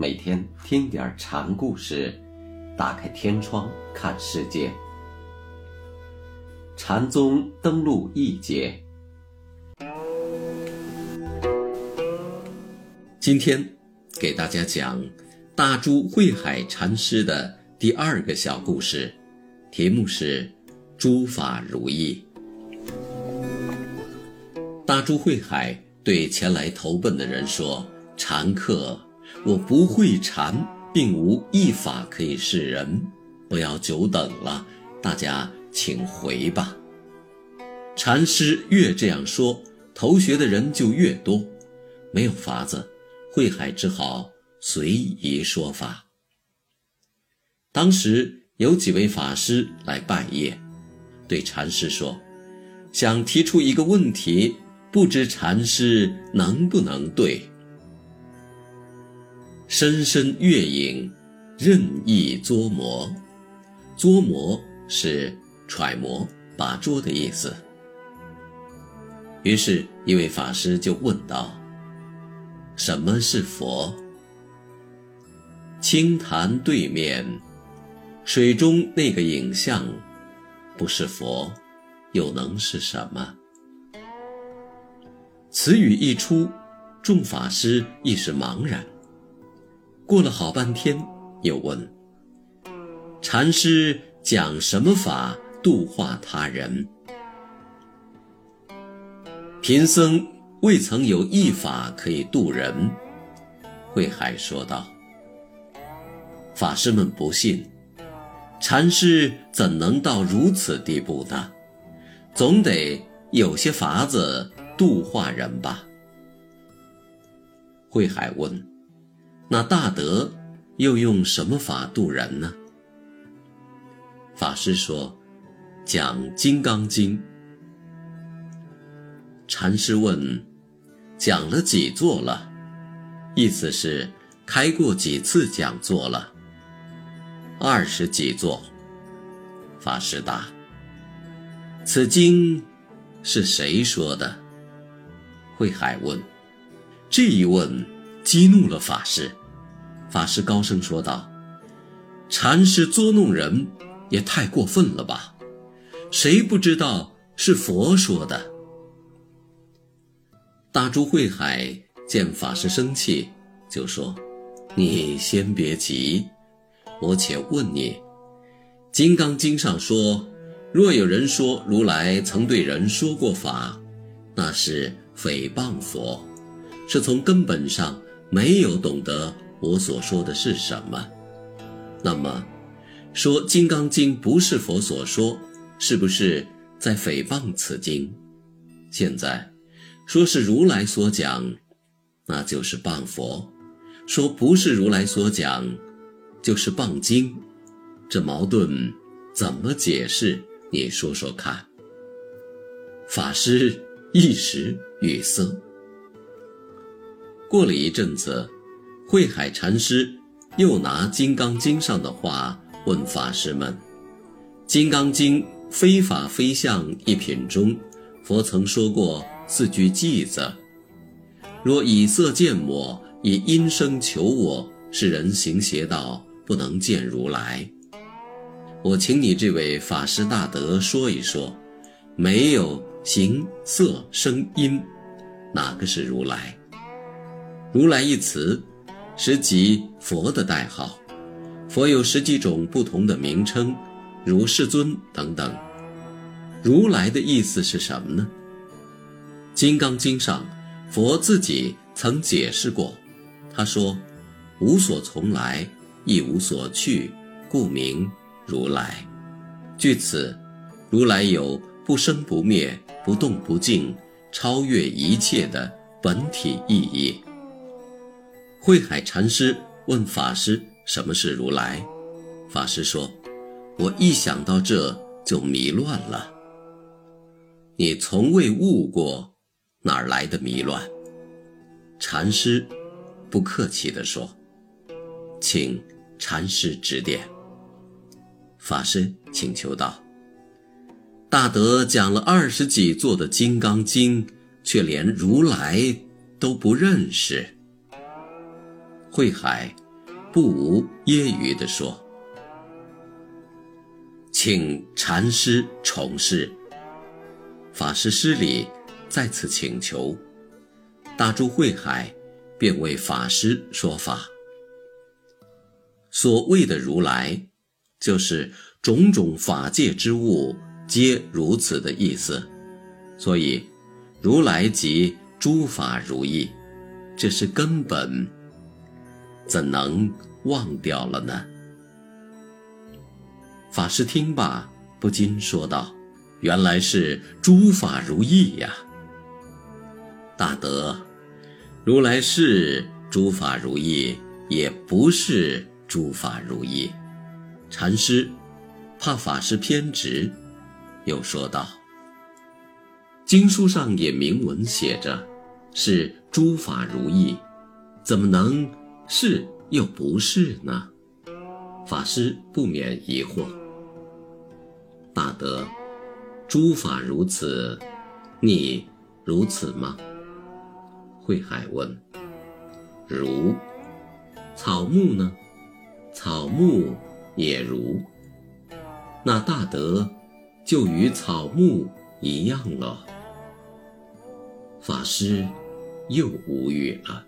每天听点禅故事，打开天窗看世界。禅宗登陆一节，今天给大家讲大珠慧海禅师的第二个小故事，题目是“诸法如意”。大珠慧海对前来投奔的人说：“禅客。”我不会禅，并无一法可以示人，不要久等了，大家请回吧。禅师越这样说，投学的人就越多，没有法子，慧海只好随意说法。当时有几位法师来拜谒，对禅师说：“想提出一个问题，不知禅师能不能对？”深深月影，任意捉摸。捉摸是揣摩、把捉的意思。于是，一位法师就问道：“什么是佛？”清潭对面，水中那个影像，不是佛，又能是什么？此语一出，众法师一时茫然。过了好半天，又问：“禅师讲什么法度化他人？”贫僧未曾有一法可以度人。慧海说道：“法师们不信，禅师怎能到如此地步呢？总得有些法子度化人吧？”慧海问。那大德又用什么法度人呢？法师说：“讲《金刚经》。”禅师问：“讲了几座了？”意思是开过几次讲座了？二十几座。法师答：“此经是谁说的？”慧海问：“这一问。”激怒了法师，法师高声说道：“禅师捉弄人，也太过分了吧？谁不知道是佛说的？”大珠慧海见法师生气，就说：“你先别急，我且问你，《金刚经》上说，若有人说如来曾对人说过法，那是诽谤佛，是从根本上。”没有懂得我所说的是什么，那么说《金刚经》不是佛所说，是不是在诽谤此经？现在说是如来所讲，那就是谤佛；说不是如来所讲，就是谤经。这矛盾怎么解释？你说说看。法师一时语塞。过了一阵子，慧海禅师又拿《金刚经》上的话问法师们：“《金刚经》非法非相一品中，佛曾说过四句偈子：若以色见我，以音声求我，是人行邪道，不能见如来。我请你这位法师大德说一说，没有形色声音，哪个是如来？”如来一词，实即佛的代号。佛有十几种不同的名称，如世尊等等。如来的意思是什么呢？《金刚经》上，佛自己曾解释过。他说：“无所从来，亦无所去，故名如来。”据此，如来有不生不灭、不动不静、超越一切的本体意义。慧海禅师问法师：“什么是如来？”法师说：“我一想到这就迷乱了。你从未悟过，哪来的迷乱？”禅师不客气地说：“请禅师指点。”法师请求道：“大德讲了二十几座的《金刚经》，却连如来都不认识。”慧海不无揶揄地说：“请禅师重示。”法师施礼，再次请求。大珠慧海便为法师说法。所谓的如来，就是种种法界之物皆如此的意思。所以，如来即诸法如意，这是根本，怎能忘掉了呢？法师听罢，不禁说道：“原来是诸法如意呀！大德，如来是诸法如意，也不是诸法如意。”禅师怕法师偏执，又说道。经书上也明文写着，是诸法如意，怎么能是又不是呢？法师不免疑惑。大德，诸法如此，你如此吗？慧海问。如。草木呢？草木也如。那大德就与草木一样了。法师又无语了。